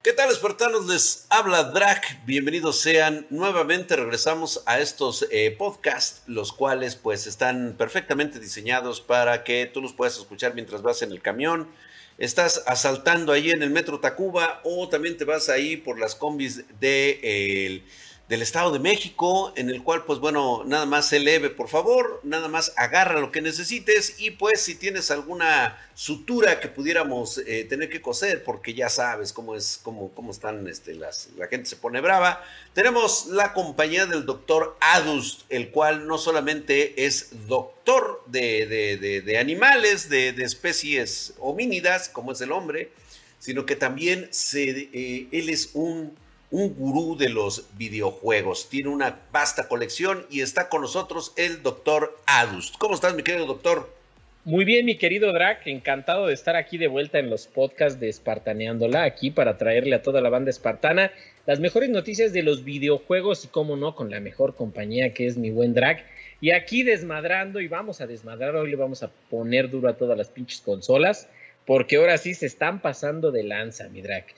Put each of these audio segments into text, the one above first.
¿Qué tal, espartanos? Les habla Drac. Bienvenidos sean. Nuevamente regresamos a estos eh, podcasts, los cuales pues están perfectamente diseñados para que tú los puedas escuchar mientras vas en el camión, estás asaltando ahí en el metro Tacuba o también te vas ahí por las combis de, eh, del Estado de México, en el cual pues bueno, nada más se leve por favor, nada más agarra lo que necesites y pues si tienes alguna sutura que pudiéramos eh, tener que coser, porque ya sabes cómo es, cómo, cómo están, este, la gente se pone brava, tenemos la compañía del doctor Adust, el cual no solamente es doctor de, de, de, animales, de, especies homínidas, como es el hombre, sino que también se, eh, él es un un gurú de los videojuegos. Tiene una vasta colección y está con nosotros el doctor Adust. ¿Cómo estás, mi querido doctor? Muy bien, mi querido Drac, encantado de estar aquí de vuelta en los podcasts de Espartaneándola, aquí para traerle a toda la banda espartana las mejores noticias de los videojuegos y, cómo no, con la mejor compañía que es mi buen Drac. Y aquí desmadrando, y vamos a desmadrar, hoy le vamos a poner duro a todas las pinches consolas, porque ahora sí se están pasando de lanza, mi Drac.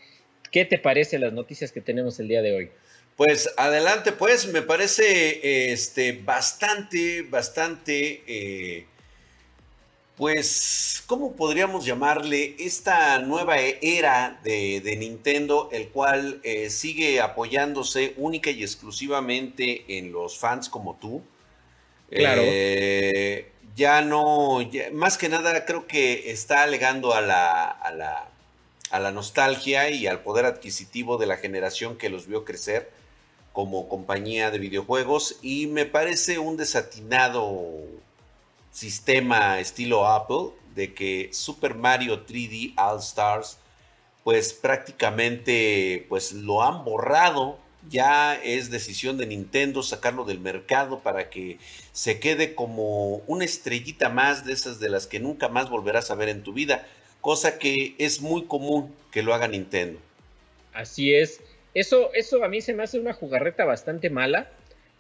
¿Qué te parece las noticias que tenemos el día de hoy? Pues adelante, pues me parece este, bastante, bastante, eh, pues, ¿cómo podríamos llamarle esta nueva era de, Nintendo, el cual eh, sigue apoyándose única y exclusivamente en los fans como tú? Claro. Eh, ya no, más que nada creo que está alegando a la a la nostalgia y al poder adquisitivo de la generación que los vio crecer como compañía de videojuegos. Y me parece un desatinado sistema estilo Apple de que Super Mario 3D All Stars pues prácticamente pues lo han borrado. Ya es decisión de Nintendo sacarlo del mercado para que se quede como una estrellita más de esas de las que nunca más volverás a ver en tu vida cosa que es muy común que lo haga Nintendo. Así es. Eso, eso a mí se me hace una jugarreta bastante mala,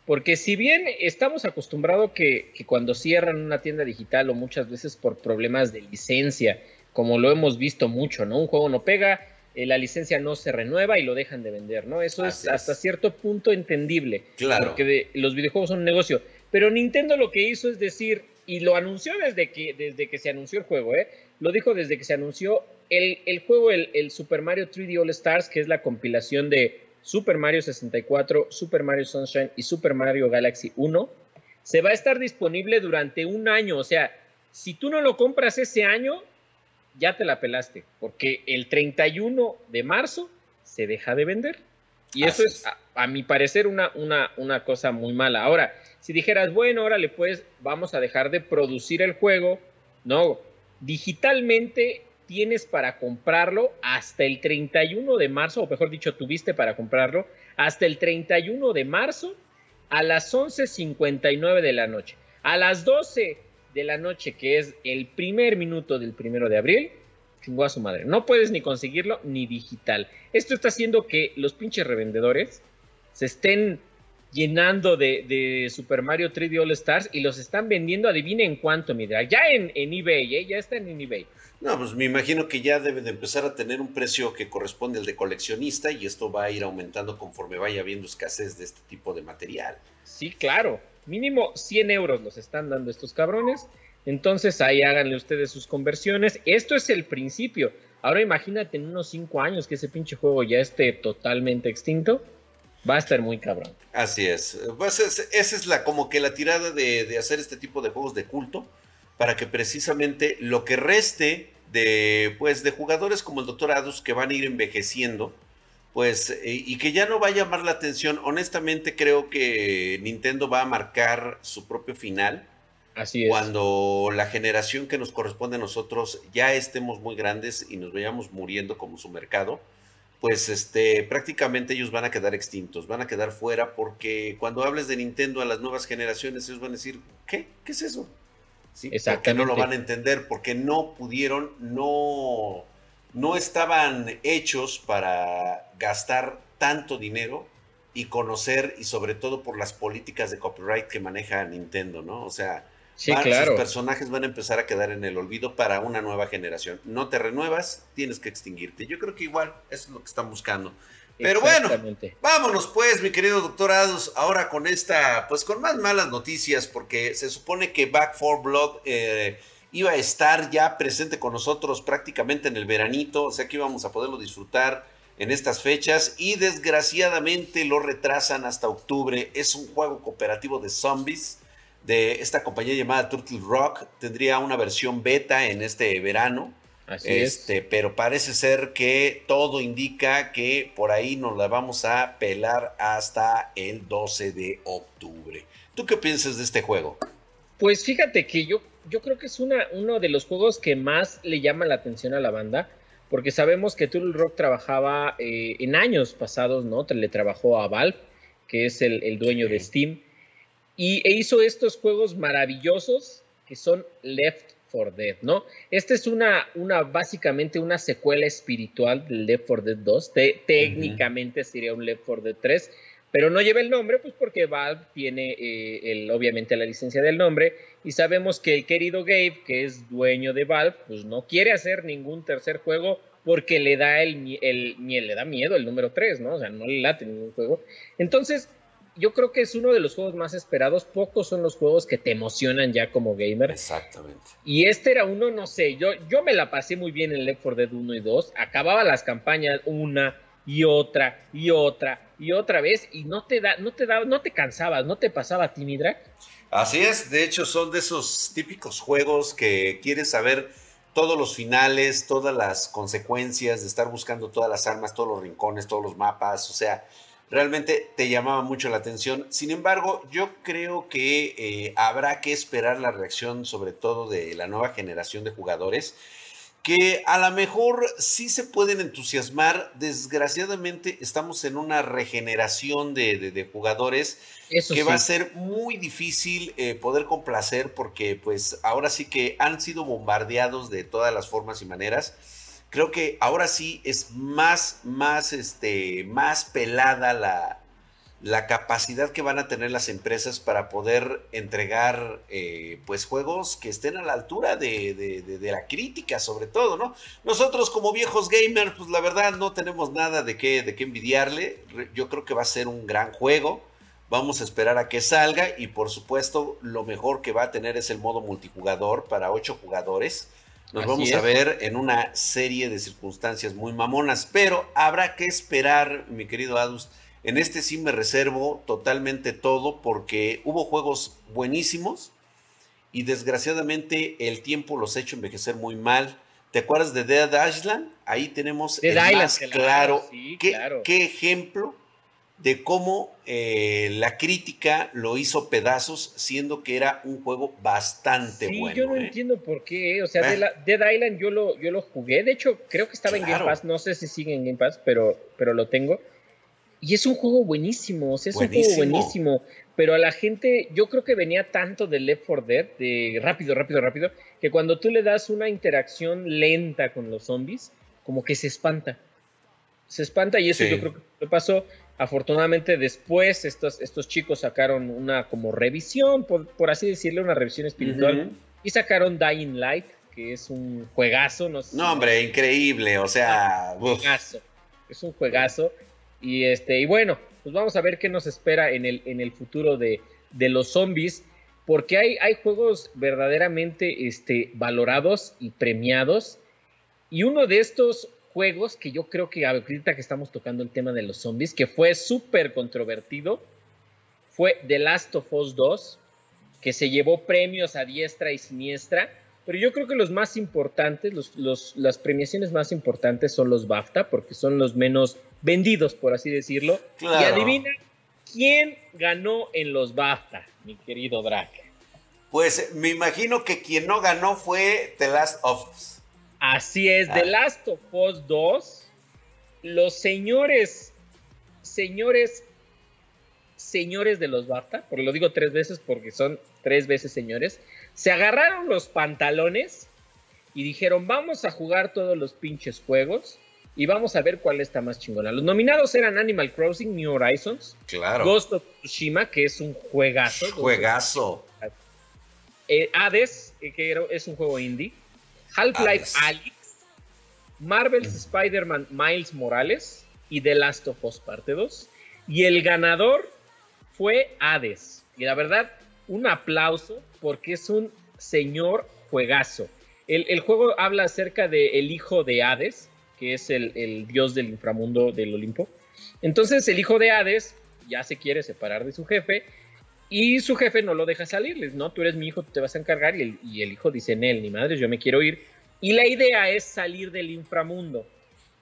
porque si bien estamos acostumbrados que, que cuando cierran una tienda digital o muchas veces por problemas de licencia, como lo hemos visto mucho, ¿no? Un juego no pega, eh, la licencia no se renueva y lo dejan de vender, ¿no? Eso es, hasta cierto punto entendible. Claro. Porque los videojuegos son un negocio. Pero Nintendo lo que hizo es decir, y lo anunció desde que, desde que se anunció el juego, ¿eh? Lo dijo desde que se anunció el, juego, el, Super Mario 3D All Stars, que es la compilación de Super Mario 64, Super Mario Sunshine y Super Mario Galaxy 1, se va a estar disponible durante un año. O sea, si tú no lo compras ese año, ya te la pelaste, porque el 31 de marzo se deja de vender. Y eso es, a, mi parecer, una, una, una cosa muy mala. Ahora, si dijeras, bueno, órale, pues vamos a dejar de producir el juego, no, digitalmente tienes para comprarlo hasta el 31 de marzo, o mejor dicho, tuviste para comprarlo hasta el 31 de marzo a las 11.59 de la noche. A las 12 de la noche, que es el primer minuto del primero de abril, chingó a su madre. No puedes ni conseguirlo ni digital. Esto está haciendo que los pinches revendedores se estén llenando de, Super Mario 3D All Stars y los están vendiendo, adivinen cuánto, mira, ya en, eBay, ¿eh? ya están en eBay. No, pues me imagino que ya debe de empezar a tener un precio que corresponde al de coleccionista y esto va a ir aumentando conforme vaya habiendo escasez de este tipo de material. Sí, claro, mínimo 100 euros los están dando estos cabrones, entonces ahí háganle ustedes sus conversiones, esto es el principio, ahora imagínate en unos 5 años que ese pinche juego ya esté totalmente extinto Va a estar muy cabrón. Así es. Pues esa es la como que la tirada de, hacer este tipo de juegos de culto para que precisamente lo que reste de pues de jugadores como el Dr. Adus que van a ir envejeciendo, pues eh, y que ya no va a llamar la atención. Honestamente creo que Nintendo va a marcar su propio final. Así es. Cuando la generación que nos corresponde a nosotros ya estemos muy grandes y nos vayamos muriendo como su mercado pues este, prácticamente ellos van a quedar extintos, van a quedar fuera, porque cuando hables de Nintendo a las nuevas generaciones, ellos van a decir, ¿qué? ¿Qué es eso? ¿Sí? Porque no lo van a entender, porque no pudieron, no, no estaban hechos para gastar tanto dinero y conocer, y sobre todo por las políticas de copyright que maneja Nintendo, ¿no? O sea, Sí, claro. Sus personajes van a empezar a quedar en el olvido para una nueva generación. No te renuevas, tienes que extinguirte. Yo creo que igual eso es lo que están buscando. Pero bueno, vámonos pues, mi querido doctor Adus, ahora con esta, pues con más malas noticias, porque se supone que Back 4 Blood eh, iba a estar ya presente con nosotros prácticamente en el veranito, o sea que íbamos a poderlo disfrutar en estas fechas y desgraciadamente lo retrasan hasta octubre. Es un juego cooperativo de zombies de esta compañía llamada Turtle Rock. Tendría una versión beta en este verano. Así este, es. Pero parece ser que todo indica que por ahí nos la vamos a pelar hasta el 12 de octubre. ¿Tú qué piensas de este juego? Pues fíjate que yo, yo creo que es una, uno de los juegos que más le llama la atención a la banda, porque sabemos que Turtle Rock trabajaba eh, en años pasados, ¿no? Le trabajó a Valve, que es el, el dueño de Steam y e hizo estos juegos maravillosos que son Left 4 Dead, ¿no? Esta es una, una básicamente una secuela espiritual del Left 4 Dead 2. técnicamente sería un Left 4 Dead 3, pero no lleva el nombre, pues porque Valve tiene eh, el, obviamente la licencia del nombre y sabemos que el querido Gabe, que es dueño de Valve, pues no quiere hacer ningún tercer juego porque le da el, el, le da miedo el número 3, ¿no? O sea, no le late ningún juego. Entonces, yo creo que es uno de los juegos más esperados. Pocos son los juegos que te emocionan ya como gamer. Exactamente. Y este era uno, no sé, yo, yo me la pasé muy bien en Left 4 Dead 1 y 2. Acababa las campañas una y otra y otra y otra vez y no te da, no te da, no te cansabas, no te pasaba Timidra. Así es, de hecho son de esos típicos juegos que quieres saber todos los finales, todas las consecuencias de estar buscando todas las armas, todos los rincones, todos los mapas, o sea, realmente te llamaba mucho la atención. Sin embargo, yo creo que eh, habrá que esperar la reacción, sobre todo de la nueva generación de jugadores, que a lo mejor sí se pueden entusiasmar. Desgraciadamente estamos en una regeneración de, jugadores que va a ser muy difícil eh, poder complacer porque pues ahora sí que han sido bombardeados de todas las formas y maneras creo que ahora sí es más, más, este, más pelada la, la capacidad que van a tener las empresas para poder entregar eh, pues juegos que estén a la altura de, de, la crítica sobre todo, ¿no? Nosotros como viejos gamers, pues la verdad no tenemos nada de qué, de qué envidiarle. Yo creo que va a ser un gran juego. Vamos a esperar a que salga y por supuesto lo mejor que va a tener es el modo multijugador para ocho jugadores nos vamos a ver en una serie de circunstancias muy mamonas, pero habrá que esperar, mi querido Adus. En este sí me reservo totalmente todo porque hubo juegos buenísimos y desgraciadamente el tiempo los ha hecho envejecer muy mal. ¿Te acuerdas de Dead Island? Ahí tenemos el más claro, qué ejemplo de cómo eh, la crítica lo hizo pedazos, siendo que era un juego bastante sí, bueno. Yo no ¿eh? entiendo por qué. O sea, Dead Island yo lo, yo lo jugué. De hecho, creo que estaba en Game Pass. No sé si sigue en Game Pass, pero, pero lo tengo. Y es un juego buenísimo. O sea, es un juego buenísimo. Pero a la gente, yo creo que venía tanto de Left 4 Dead, de rápido, rápido, rápido, que cuando tú le das una interacción lenta con los zombies, como que se espanta. Se espanta y eso yo creo que pasó Afortunadamente después estos, estos chicos sacaron una como revisión, por, así decirlo, una revisión espiritual, y sacaron Dying Light, que es un juegazo. No, no hombre, increíble, o sea... juegazo, es un juegazo. Y, este, y bueno, pues vamos a ver qué nos espera en el, en el futuro de, de los zombies, porque hay, hay juegos verdaderamente este, valorados y premiados. Y uno de estos juegos que yo creo que ahorita que estamos tocando el tema de los zombies, que fue súper controvertido, fue The Last of Us 2, que se llevó premios a diestra y siniestra, pero yo creo que los más importantes, los, las premiaciones más importantes son los BAFTA, porque son los menos vendidos, por así decirlo. Y adivina quién ganó en los BAFTA, mi querido Drake. Pues me imagino que quien no ganó fue The Last of Us. Así es, The ah. Last of Us 2, los señores, señores, señores de los BAFTA, porque lo digo tres veces porque son tres veces señores, se agarraron los pantalones y dijeron, vamos a jugar todos los pinches juegos y vamos a ver cuál está más chingona. Los nominados eran Animal Crossing, New Horizons, claro. Ghost of Tsushima, que es un juegazo. Juegazo. eh, Hades, que es un juego indie, Half-Life Alyx, Marvel's Spider-Man Miles Morales y The Last of Us Parte 2. Y el ganador fue Hades. Y la verdad, un aplauso porque es un señor juegazo. El, juego habla acerca del hijo de Hades, que es el, dios del inframundo del Olimpo. Entonces el hijo de Hades ya se quiere separar de su jefe y su jefe no lo deja salir. no, tú eres mi hijo, tú te vas a encargar. Y el, y el hijo dice, Nel, ni madre, yo me quiero ir. Y la idea es salir del inframundo.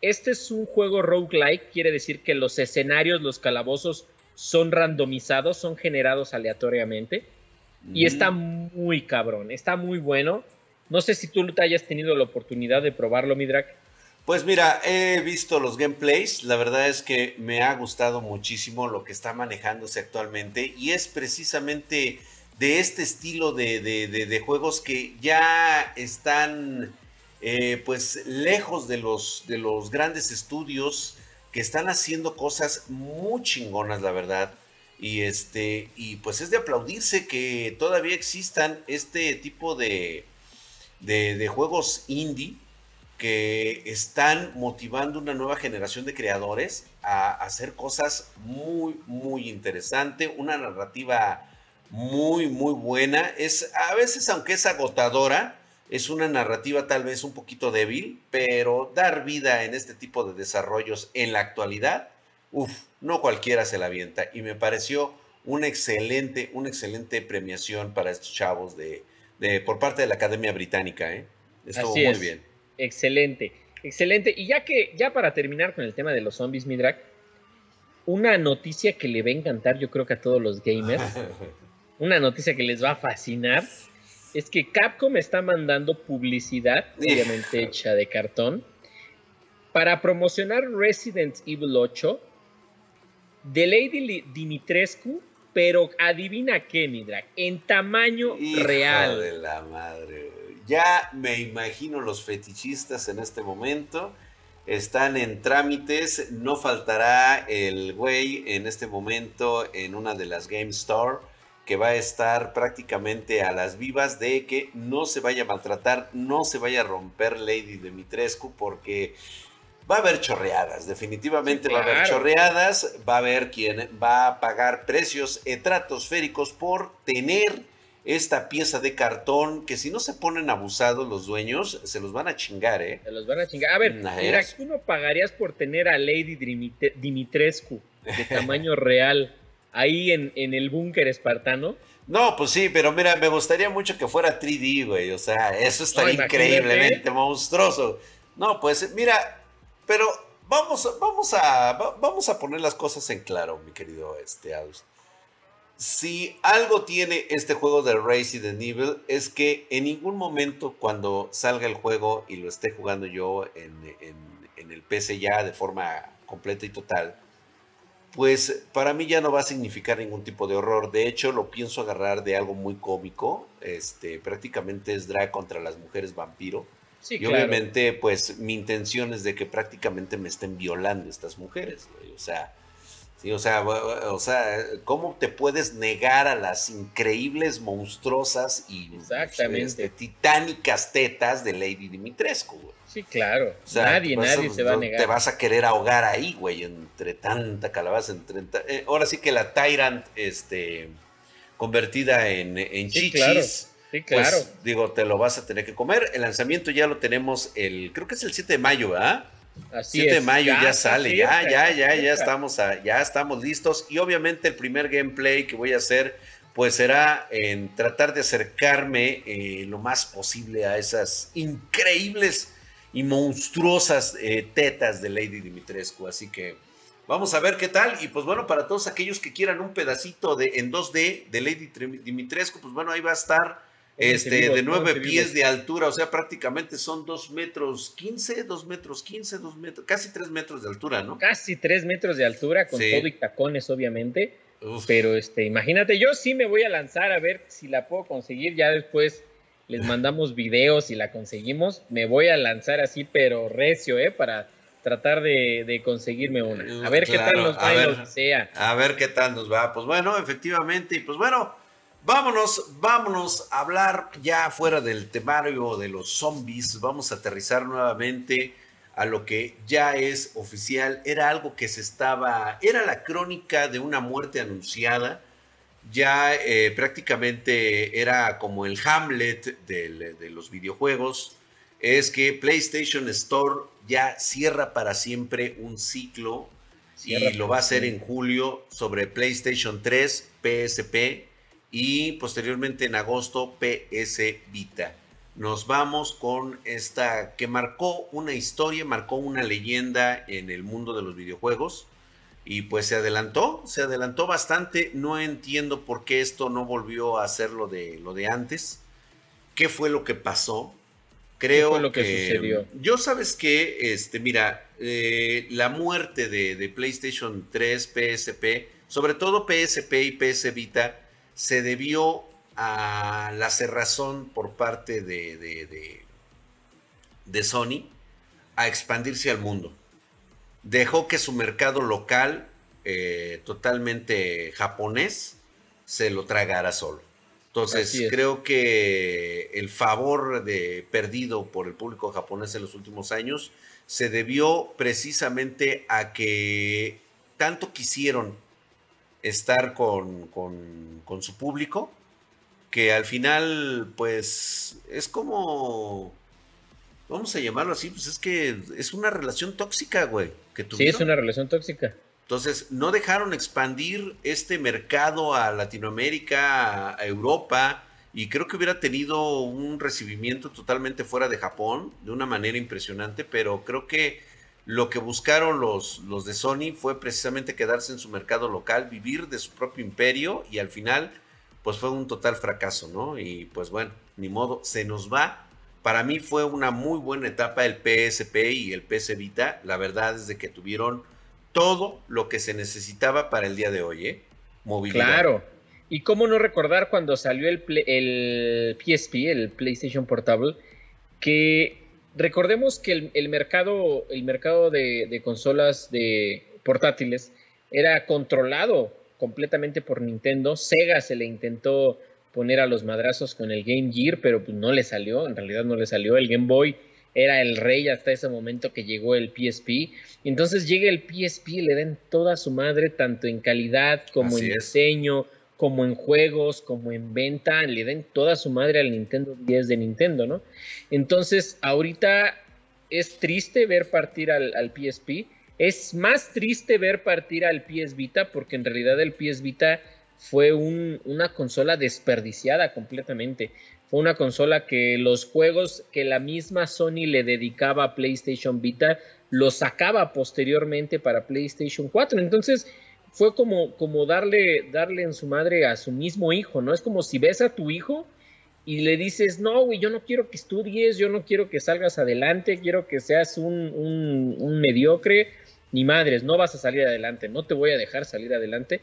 Este es un juego roguelike, quiere decir que los escenarios, los calabozos son randomizados, son generados aleatoriamente. Y está muy cabrón, está muy bueno. No sé si tú te hayas tenido la oportunidad de probarlo, Midrak. Pues mira, he visto los gameplays, la verdad es que me ha gustado muchísimo lo que está manejándose actualmente y es precisamente de este estilo de, de juegos que ya están eh, pues lejos de los, de los grandes estudios que están haciendo cosas muy chingonas, la verdad. Y este, y pues es de aplaudirse que todavía existan este tipo de, de, juegos indie que están motivando una nueva generación de creadores a hacer cosas muy, muy interesantes, una narrativa muy, muy buena. Es a veces, aunque es agotadora, es una narrativa tal vez un poquito débil, pero dar vida en este tipo de desarrollos en la actualidad, uff, no cualquiera se la avienta. Y me pareció una excelente, una excelente premiación para estos chavos de, por parte de la Academia Británica. ¿eh? Estuvo muy bien. Excelente, excelente. Y ya que, ya para terminar con el tema de los zombies, Midrak, una noticia que le va a encantar, yo creo que a todos los gamers, una noticia que les va a fascinar es que Capcom está mandando publicidad, obviamente hecha de cartón, para promocionar Resident Evil 8 de Lady Dimitrescu, pero adivina qué, Midrak, en tamaño Hijo real. de la madre. Ya me imagino los fetichistas en este momento. Están en trámites. No faltará el güey en este momento en una de las Game Store que va a estar prácticamente a las vivas de que no se vaya a maltratar, no se vaya a romper Lady Dimitrescu porque va a haber chorreadas, definitivamente va a haber chorreadas, va a haber quien va a pagar precios estratosféricos por tener esta pieza de cartón que si no se ponen abusados los dueños, se los van a chingar, ¿eh? Se los van a chingar. A ver, mira, ¿tú no pagarías por tener a Lady Dimitrescu de tamaño real? ahí en, el búnker espartano. No, pues sí, pero mira, me gustaría mucho que fuera 3D, güey. O sea, eso estaría increíblemente monstruoso. No, pues mira, pero vamos, vamos, a, vamos a poner las cosas en claro, mi querido este, Adus. Si algo tiene este juego de Resident Evil es que en ningún momento cuando salga el juego y lo esté jugando yo en, en el PC ya de forma completa y total, pues para mí ya no va a significar ningún tipo de horror. De hecho, lo pienso agarrar de algo muy cómico. Este, prácticamente es drag contra las mujeres vampiro. y obviamente, pues mi intención es de que prácticamente me estén violando estas mujeres. O sea, sí, o sea, o sea, ¿cómo te puedes negar a las increíbles, monstruosas y este, titánicas tetas de Lady Dimitrescu? Güey? Sí, claro. nadie, nadie se va a negar. Te vas a querer ahogar ahí, güey, entre tanta calabaza, entre eh, ahora sí que la Tyrant, este, convertida en, en sí, chichis. Claro. Sí, pues, claro. digo, te lo vas a tener que comer. El lanzamiento ya lo tenemos el, creo que es el 7 de mayo, ¿verdad? Así 7 de mayo ya, sale, ya, ya, ya, ya estamos, ya estamos listos. Y obviamente el primer gameplay que voy a hacer, pues será en tratar de acercarme eh, lo más posible a esas increíbles y monstruosas eh, tetas de Lady Dimitrescu. Así que vamos a ver qué tal. Y pues bueno, para todos aquellos que quieran un pedacito de, en 2D de Lady Dimitrescu, pues bueno, ahí va a estar este, de nueve pies de altura, o sea, prácticamente son dos metros 15, dos metros 15, dos metros, casi tres metros de altura, ¿no? Casi tres metros de altura, con todo y tacones, obviamente. Pero este, imagínate, yo sí me voy a lanzar a ver si la puedo conseguir ya después les mandamos videos y la conseguimos. Me voy a lanzar así, pero recio, ¿eh? Para tratar de, conseguirme una. A ver qué tal nos va a ver, sea. A ver qué tal nos va. Pues bueno, efectivamente, y pues bueno, Vámonos, vámonos a hablar ya fuera del temario de los zombies. Vamos a aterrizar nuevamente a lo que ya es oficial. Era algo que se estaba, era la crónica de una muerte anunciada. Ya eh, prácticamente era como el Hamlet de los videojuegos. Es que PlayStation Store ya cierra para siempre un ciclo y lo va a hacer en julio sobre PlayStation 3, PSP y posteriormente en agosto PS Vita. Nos vamos con esta que marcó una historia, marcó una leyenda en el mundo de los videojuegos y pues se adelantó, se adelantó bastante. No entiendo por qué esto no volvió a ser lo de, lo de antes. ¿Qué fue lo que pasó? Creo lo que, sucedió? Yo sabes que, este, mira, eh, la muerte de, PlayStation 3, PSP, sobre todo PSP y PS Vita, se debió a la cerrazón por parte de, de, de, Sony a expandirse al mundo. Dejó que su mercado local, eh, totalmente japonés, se lo tragara solo. Entonces, creo que el favor de perdido por el público japonés en los últimos años se debió precisamente a que tanto quisieron estar con, con, su público que al final, pues, es como, vamos a llamarlo así, pues es que es una relación tóxica, güey. Que sí, es una relación tóxica. Entonces, no dejaron expandir este mercado a Latinoamérica, a Europa, y creo que hubiera tenido un recibimiento totalmente fuera de Japón, de una manera impresionante, pero creo que lo que buscaron los, los de Sony fue precisamente quedarse en su mercado local, vivir de su propio imperio, y al final, pues fue un total fracaso, ¿no? Y pues bueno, ni modo, se nos va. Para mí fue una muy buena etapa el PSP y el PS Vita, la verdad es de que tuvieron todo lo que se necesitaba para el día de hoy, ¿eh? Movilidad. Claro. Y cómo no recordar cuando salió el, el PSP, el PlayStation Portable, que recordemos que el, mercado, el mercado de, consolas de portátiles era controlado completamente por Nintendo. Sega se le intentó poner a los madrazos con el Game Gear, pero pues no le salió, en realidad no le salió. El Game Boy era el rey hasta ese momento que llegó el PSP. Entonces llega el PSP y le den toda su madre, tanto en calidad como en diseño, como en juegos, como en venta, le den toda su madre al Nintendo 10 de Nintendo, ¿no? Entonces, ahorita es triste ver partir al, PSP. Es más triste ver partir al PS Vita porque en realidad el PS Vita fue una consola desperdiciada completamente. Fue una consola que los juegos que la misma Sony le dedicaba a PlayStation Vita los sacaba posteriormente para PlayStation 4. Entonces fue como, como darle, darle en su madre a su mismo hijo, ¿no? Es como si ves a tu hijo y le dices, no, güey, yo no quiero que estudies, yo no quiero que salgas adelante, quiero que seas un, un, un mediocre, ni madres, no vas a salir adelante, no te voy a dejar salir adelante.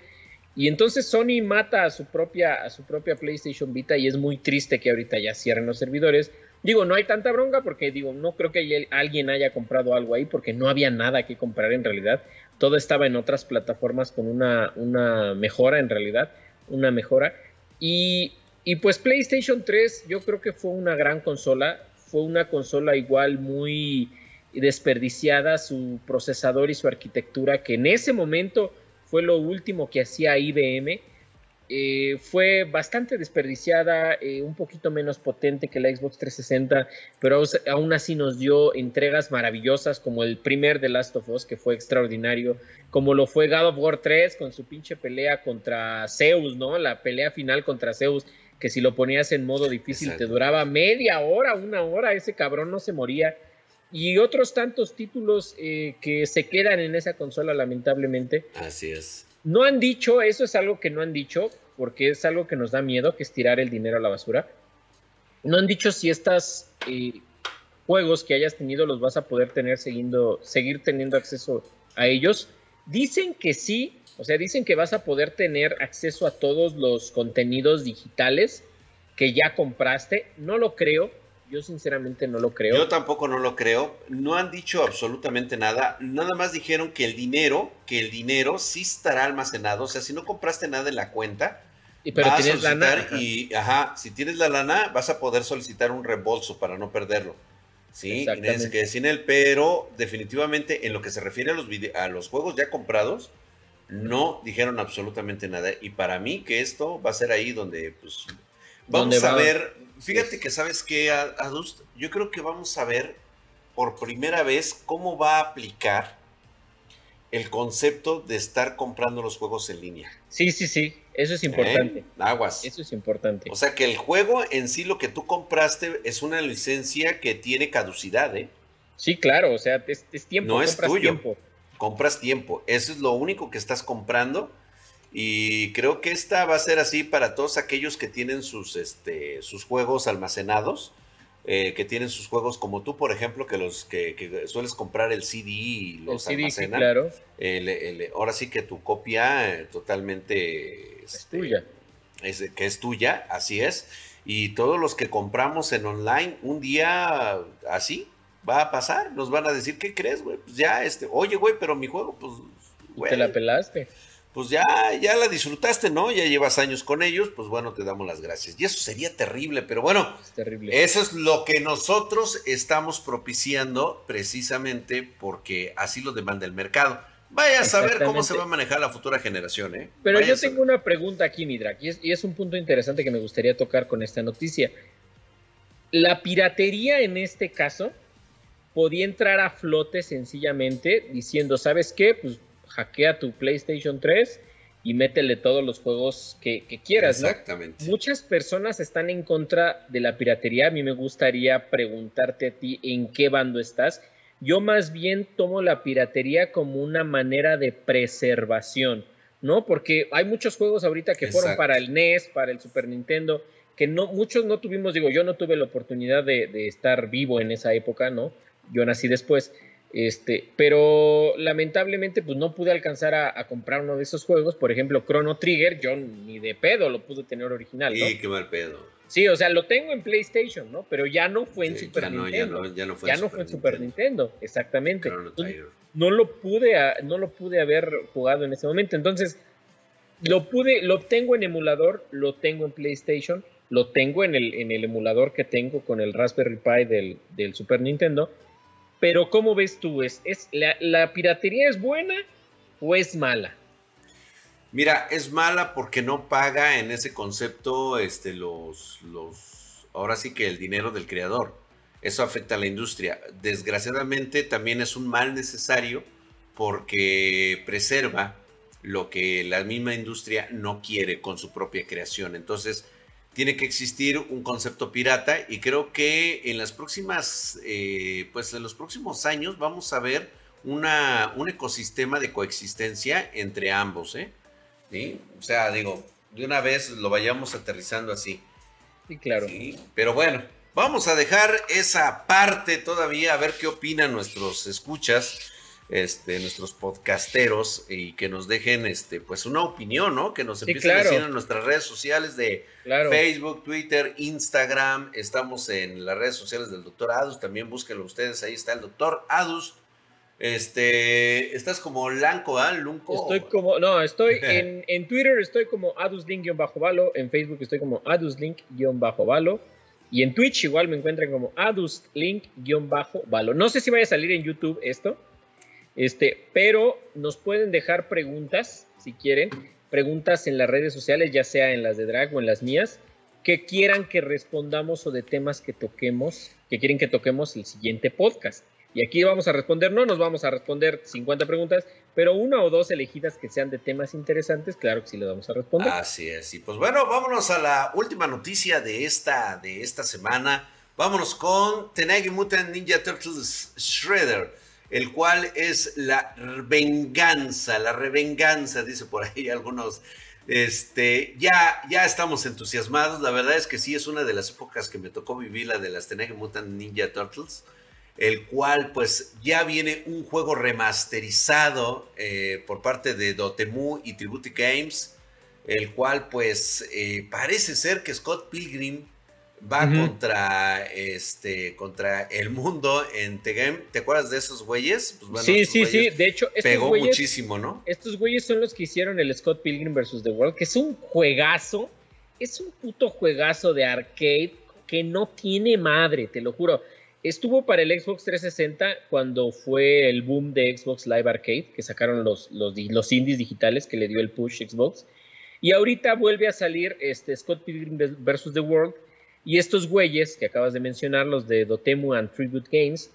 Y entonces Sony mata a su propia, a su propia PlayStation Vita y es muy triste que ahorita ya cierren los servidores. Digo, no hay tanta bronca porque digo, no creo que alguien haya comprado algo ahí porque no había nada que comprar en realidad. Todo estaba en otras plataformas con una, mejora en realidad, una mejora. Y, y pues PlayStation 3 yo creo que fue una gran consola, fue una consola igual muy desperdiciada, su procesador y su arquitectura que en ese momento fue lo último que hacía IBM. Eh, fue bastante desperdiciada, eh, un poquito menos potente que la Xbox 360, pero aún así nos dio entregas maravillosas como el primer de Last of Us, que fue extraordinario, como lo fue God of War 3 con su pinche pelea contra Zeus, ¿no? La pelea final contra Zeus, que si lo ponías en modo difícil te duraba media hora, una hora, ese cabrón no se moría y otros tantos títulos eh, que se quedan en esa consola lamentablemente. Así es. No han dicho, eso es algo que no han dicho, porque es algo que nos da miedo, que es tirar el dinero a la basura. No han dicho si estos eh, juegos que hayas tenido los vas a poder tener siguiendo, seguir teniendo acceso a ellos. Dicen que sí, o sea, dicen que vas a poder tener acceso a todos los contenidos digitales que ya compraste. No lo creo, yo sinceramente no lo creo. Yo tampoco no lo creo. No han dicho absolutamente nada. Nada más dijeron que el dinero, que el dinero sí estará almacenado. O sea, si no compraste nada en la cuenta, Y pero tienes lana. Y, ajá, si tienes la lana, vas a poder solicitar un reembolso para no perderlo. Sí, y que sin él, pero definitivamente en lo que se refiere a los, a los juegos ya comprados, no dijeron absolutamente nada. Y para mí que esto va a ser ahí donde, pues, vamos a ver, fíjate que sabes que, Adust, yo creo que vamos a ver por primera vez cómo va a aplicar el concepto de estar comprando los juegos en línea. Sí, sí, sí, eso es importante. ¿Eh? Aguas. Eso es importante. O sea que el juego en sí, lo que tú compraste, es una licencia que tiene caducidad, ¿eh? Sí, claro, o sea, es, tiempo. No es tuyo. Tiempo. Compras tiempo. Eso es lo único que estás comprando. Y creo que esta va a ser así para todos aquellos que tienen sus, este, sus juegos almacenados eh, que tienen sus juegos como tú, por ejemplo, que los que, sueles comprar el CD y los el CD, claro. ahora sí que tu copia eh, totalmente es este, tuya. que es tuya, así es. Y todos los que compramos en online, un día así va a pasar. Nos van a decir, ¿qué crees, güey? Pues ya, este, oye, güey, pero mi juego, pues, güey. Te la pelaste pues ya, ya la disfrutaste, ¿no? Ya llevas años con ellos, pues bueno, te damos las gracias. Y eso sería terrible, pero bueno, terrible. eso es lo que nosotros estamos propiciando precisamente porque así lo demanda el mercado. Vaya a saber cómo se va a manejar la futura generación, ¿eh? Pero yo tengo una pregunta aquí, Midrak, y es, y es un punto interesante que me gustaría tocar con esta noticia. La piratería en este caso podía entrar a flote sencillamente diciendo, ¿sabes qué? Pues hackea tu PlayStation 3 y métele todos los juegos que, quieras, Exactamente. Muchas personas están en contra de la piratería. A mí me gustaría preguntarte a ti en qué bando estás. Yo más bien tomo la piratería como una manera de preservación, ¿no? Porque hay muchos juegos ahorita que fueron para el NES, para el Super Nintendo, que no, muchos no tuvimos, digo, yo no tuve la oportunidad de, de estar vivo en esa época, ¿no? Yo nací después este, pero lamentablemente pues no pude alcanzar a, comprar uno de esos juegos. Por ejemplo, Chrono Trigger, yo ni de pedo lo pude tener original. ¿no? Sí, qué mal pedo. Sí, o sea, lo tengo en PlayStation, ¿no? Pero ya no fue en Super Nintendo. ya, no, fue, en Super Nintendo, exactamente. no lo pude, no lo pude haber jugado en ese momento. Entonces, lo pude, lo tengo en emulador, lo tengo en PlayStation, lo tengo en el, en el emulador que tengo con el Raspberry Pi del, del Super Nintendo pero ¿cómo ves tú? ¿Es, es la, piratería es buena o es mala? Mira, es mala porque no paga en ese concepto este, los, los, ahora sí que el dinero del creador. Eso afecta a la industria. Desgraciadamente también es un mal necesario porque preserva lo que la misma industria no quiere con su propia creación. Entonces, tiene que existir un concepto pirata y creo que en las próximas, eh, pues en los próximos años vamos a ver una, un ecosistema de coexistencia entre ambos, ¿eh? ¿Sí? O sea, digo, de una vez lo vayamos aterrizando así. Sí, claro. Pero bueno, vamos a dejar esa parte todavía, a ver qué opinan nuestros escuchas este, nuestros podcasteros y que nos dejen este, pues una opinión, ¿no? Que nos empiecen a decir en nuestras redes sociales de Facebook, Twitter, Instagram. Estamos en las redes sociales del doctor Adus, también búsquenlo ustedes, ahí está el doctor Adus. Este, estás como Lanco, ¿ah? Lunco. Estoy como, no, estoy en, en Twitter, estoy como aduslink-valo, en Facebook estoy como aduslink-valo. Y en Twitch igual me encuentran como aduslink-valo. No sé si vaya a salir en YouTube esto, este, pero nos pueden dejar preguntas, si quieren, preguntas en las redes sociales, ya sea en las de Drag o en las mías, que quieran que respondamos o de temas que toquemos, que quieren que toquemos el siguiente podcast. Y aquí vamos a responder, no nos vamos a responder 50 preguntas, pero una o dos elegidas que sean de temas interesantes, claro que sí le vamos a responder. Así es. Y pues bueno, vámonos a la última noticia de esta, de esta semana. Vámonos con Tenagi Mutant Ninja Turtles Shredder el cual es la venganza, la revenganza, dice por ahí algunos. Este, ya, ya estamos entusiasmados. La verdad es que sí, es una de las épocas que me tocó vivir, la de las Teenage Mutant Ninja Turtles, el cual, pues, ya viene un juego remasterizado eh, por parte de Dotemu y Tribute Games, el cual, pues, eh, parece ser que Scott Pilgrim va contra este contra el mundo en The Game. ¿Te acuerdas de esos güeyes? Pues sí, sí, sí. De hecho, pegó muchísimo, ¿no? Estos güeyes son los que hicieron el Scott Pilgrim vs. The World, que es un juegazo. Es un puto juegazo de arcade que no tiene madre, te lo juro. Estuvo para el Xbox 360 cuando fue el boom de Xbox Live Arcade, que sacaron los, los, los indies digitales que le dio el push Xbox. Y ahorita vuelve a salir este Scott Pilgrim vs. The World, y estos güeyes que acabas de mencionar, los de Dotemu and Tribute Games,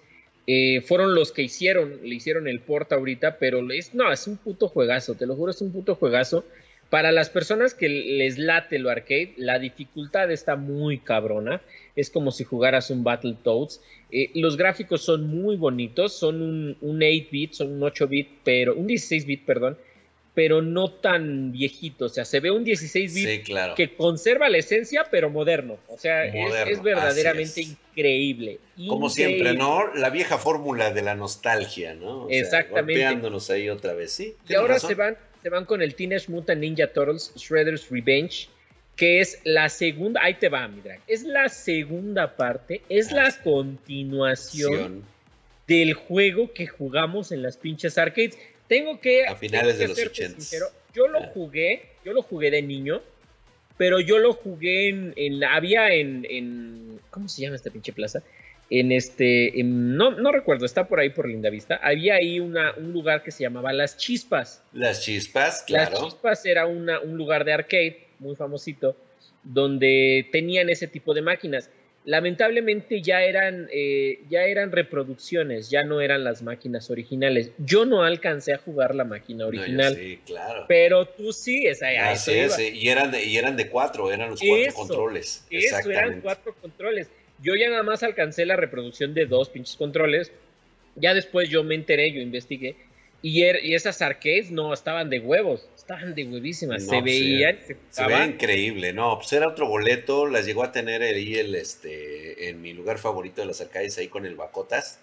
eh, fueron los que hicieron, le hicieron el port ahorita, pero es, no, es un puto juegazo, te lo juro, es un puto juegazo. Para las personas que les late lo arcade, la dificultad está muy cabrona. Es como si jugaras un Battletoads. Eh, los gráficos son muy bonitos, son un, un 8-bit, son un 8-bit, pero un 16-bit, perdón, pero no tan viejito. O sea, se ve un 16 bit que conserva la esencia, pero moderno. O sea, es, verdaderamente increíble. Como siempre, ¿no? La vieja fórmula de la nostalgia, ¿no? Exactamente. golpeándonos ahí otra vez, sí. Y ahora se van, se van con el Teenage Mutant Ninja Turtles Shredder's Revenge, que es la segunda. Ahí te va, mi drag. Es la segunda parte, es la continuación del juego que jugamos en las pinches arcades. Tengo que. A finales de los 80. Yo lo ah. jugué, yo lo jugué de niño, pero yo lo jugué en. en había en, en, ¿Cómo se llama esta pinche plaza? En este. no, no recuerdo, está por ahí por Linda Vista. Había ahí una, un lugar que se llamaba Las Chispas. Las Chispas, claro. Las Chispas era una, un lugar de arcade muy famosito donde tenían ese tipo de máquinas lamentablemente ya eran, eh, ya eran reproducciones, ya no eran las máquinas originales. Yo no alcancé a jugar la máquina original. sí, claro. Pero tú sí, esa ah, sí, sí. Y eran de, y eran de cuatro, eran los cuatro controles. Eso, eran cuatro controles. Yo ya nada más alcancé la reproducción de dos pinches controles. Ya después yo me enteré, yo investigué. Y, er, y esas arcades no estaban de huevos estaban de huevísimas, se veían. Se, veía increíble, no, pues era otro boleto, las llegó a tener ahí el, este, en mi lugar favorito de las arcades, ahí con el Bacotas.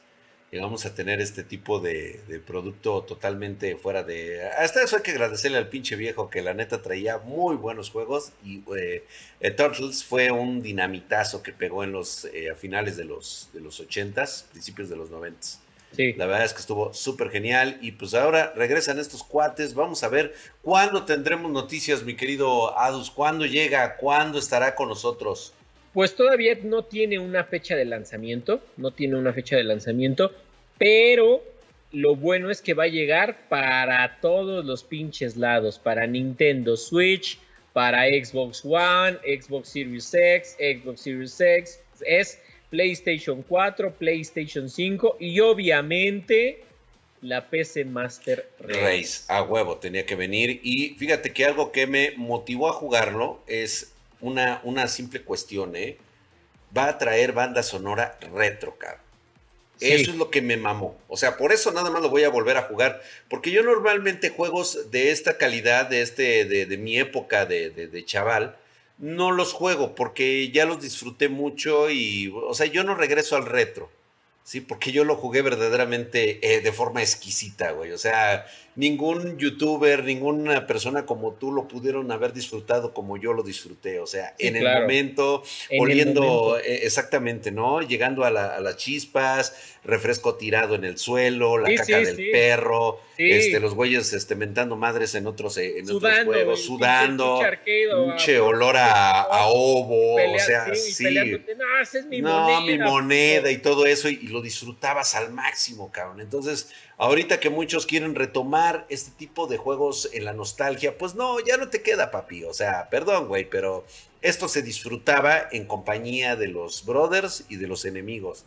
Llegamos a tener este tipo de, producto totalmente fuera de... Hasta eso hay que agradecerle al pinche viejo que la neta traía muy buenos juegos y eh, eh, Turtles fue un dinamitazo que pegó en los, eh, a finales de los, de los 80s, principios de los 90s. La verdad es que estuvo súper genial. Y pues ahora regresan estos cuates. Vamos a ver cuándo tendremos noticias, mi querido Adus. ¿Cuándo llega? ¿Cuándo estará con nosotros? Pues todavía no tiene una fecha de lanzamiento. No tiene una fecha de lanzamiento. Pero lo bueno es que va a llegar para todos los pinches lados. Para Nintendo Switch, para Xbox One, Xbox Series X, Xbox Series X. Es PlayStation 4, PlayStation 5 y obviamente la PC Master Race. A huevo, tenía que venir. Y fíjate que algo que me motivó a jugarlo es una, una simple cuestión, ¿eh? Va a traer banda sonora retro, cabrón. Eso es lo que me mamó. O sea, por eso nada más lo voy a volver a jugar. Porque yo normalmente juegos de esta calidad, de, este, de, mi época de, de chaval, no los juego porque ya los disfruté mucho y, o sea, yo no regreso al retro, ¿sí? Porque yo lo jugué verdaderamente eh, de forma exquisita, güey. O sea, ningún youtuber, ninguna persona como tú lo pudieron haber disfrutado como yo lo disfruté. O sea, en, el momento, oliendo, eh, exactamente, ¿no? Llegando a, las chispas, refresco tirado en el suelo, la caca del perro, este, los güeyes este, mentando madres en otros, eh, en otros juegos, sudando, pinche olor a, a ovo, o sea, sí. No, mi moneda. mi moneda y todo eso, y lo disfrutabas al máximo, cabrón. Entonces, Ahorita que muchos quieren retomar este tipo de juegos en la nostalgia, pues no, ya no te queda, papi. O sea, perdón, güey, pero esto se disfrutaba en compañía de los brothers y de los enemigos.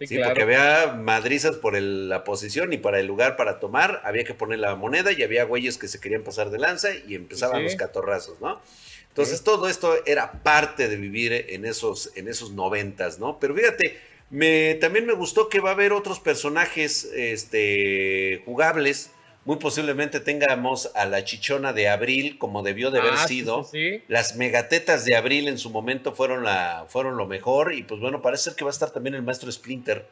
Sí, porque había madrizas por la posición y para el lugar para tomar, había que poner la moneda y había güeyes que se querían pasar de lanza y empezaban los catorrazos, ¿no? Entonces todo esto era parte de vivir en esos, en esos noventas, ¿no? Pero fíjate, me, también me gustó que va a haber otros personajes este, jugables. Muy posiblemente tengamos a la chichona de Abril, como debió de haber ah, sido. Las megatetas de Abril en su momento fueron, la, fueron lo mejor. Y pues bueno, parece ser que va a estar también el maestro Splinter.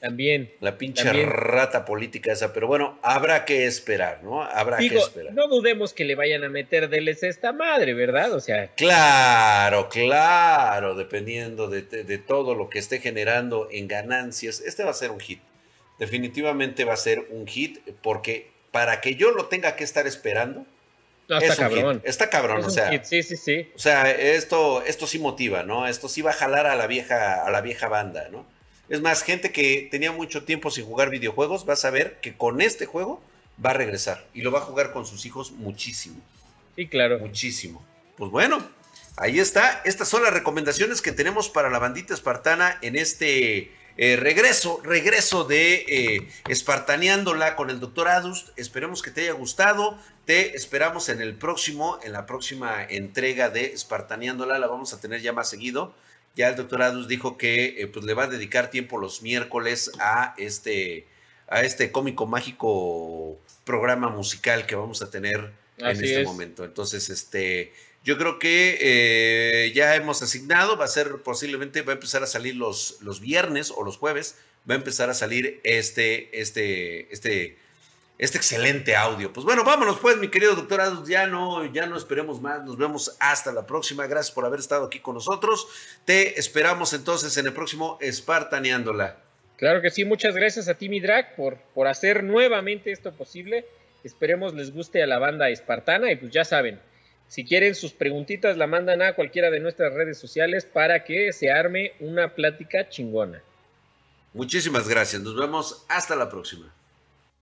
También. La pinche rata política esa, pero bueno, habrá que esperar, ¿no? Habrá que esperar. No dudemos que le vayan a meter deles esta madre, ¿verdad? O sea. Claro, claro, dependiendo de, todo lo que esté generando en ganancias, este va a ser un hit. Definitivamente va a ser un hit, porque para que yo lo tenga que estar esperando. No, está cabrón. Está cabrón, o sea. Sí, sí, sí. O sea, esto, esto sí motiva, ¿no? Esto sí va a jalar a la vieja, a la vieja banda, ¿no? Es más, gente que tenía mucho tiempo sin jugar videojuegos va a saber que con este juego va a regresar y lo va a jugar con sus hijos muchísimo. Sí, claro. Muchísimo. Pues bueno, ahí está. Estas son las recomendaciones que tenemos para la bandita espartana en este eh, regreso, regreso de eh, Espartaneándola con el doctor Adust. Esperemos que te haya gustado. Te esperamos en el próximo, en la próxima entrega de Espartaneándola. La vamos a tener ya más seguido. Ya el doctor Adus dijo que eh, pues le va a dedicar tiempo los miércoles a este, a este cómico mágico programa musical que vamos a tener en este momento. Entonces, este, yo creo que eh, ya hemos asignado, va a ser posiblemente, va a empezar a salir los, los viernes o los jueves, va a empezar a salir este, este, este este excelente audio. Pues bueno, vámonos pues, mi querido doctor Adus, ya no, ya no esperemos más, nos vemos hasta la próxima. Gracias por haber estado aquí con nosotros. Te esperamos entonces en el próximo Espartaneándola. Claro que sí, muchas gracias a ti, mi drag, por, por hacer nuevamente esto posible. Esperemos les guste a la banda espartana y pues ya saben, si quieren sus preguntitas la mandan a cualquiera de nuestras redes sociales para que se arme una plática chingona. Muchísimas gracias, nos vemos hasta la próxima.